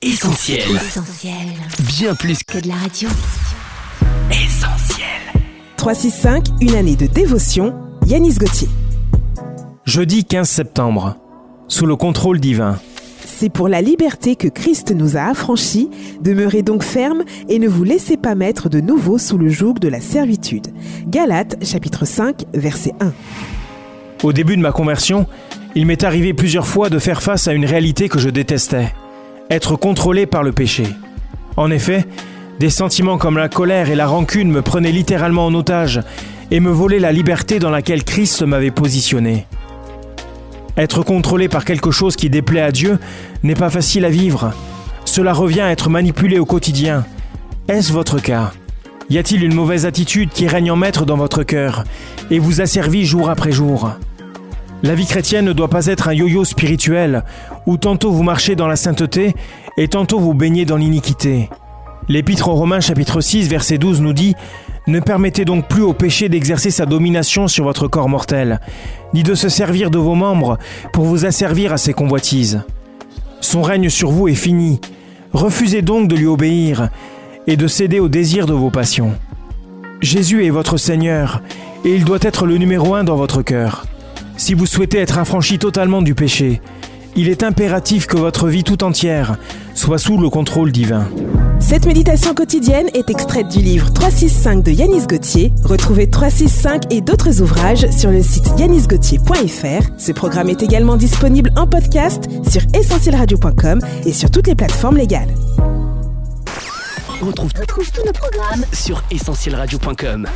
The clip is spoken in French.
Essentiel. Essentiel. Bien plus Que de la radio. qu'essentiel. 365, une année de dévotion, Yanis Gauthier. Jeudi 15 septembre. Sous le contrôle divin. C'est pour la liberté que Christ nous a affranchis, demeurez donc fermes et ne vous laissez pas mettre de nouveau sous le joug de la servitude. Galates chapitre 5 verset 1. Au début de ma conversion, il m'est arrivé plusieurs fois de faire face à une réalité que je détestais. Être contrôlé par le péché. En effet, des sentiments comme la colère et la rancune me prenaient littéralement en otage et me volaient la liberté dans laquelle Christ m'avait positionné. Être contrôlé par quelque chose qui déplaît à Dieu n'est pas facile à vivre. Cela revient à être manipulé au quotidien. Est-ce votre cas? Y a-t-il une mauvaise attitude qui règne en maître dans votre cœur et vous asservit jour après jour? La vie chrétienne ne doit pas être un yo-yo spirituel où tantôt vous marchez dans la sainteté et tantôt vous baignez dans l'iniquité. L'Épître aux Romains chapitre 6 verset 12 nous dit Ne permettez donc plus au péché d'exercer sa domination sur votre corps mortel, ni de se servir de vos membres pour vous asservir à ses convoitises. Son règne sur vous est fini. Refusez donc de lui obéir et de céder aux désirs de vos passions. Jésus est votre Seigneur et il doit être le numéro un dans votre cœur. Si vous souhaitez être affranchi totalement du péché, il est impératif que votre vie tout entière soit sous le contrôle divin. Cette méditation quotidienne est extraite du livre 365 de Yanis Gauthier. Retrouvez 365 et d'autres ouvrages sur le site yanisgauthier.fr. Ce programme est également disponible en podcast sur essentielradio.com et sur toutes les plateformes légales. On retrouve, Retrouve tous nos programmes sur essentielradio.com.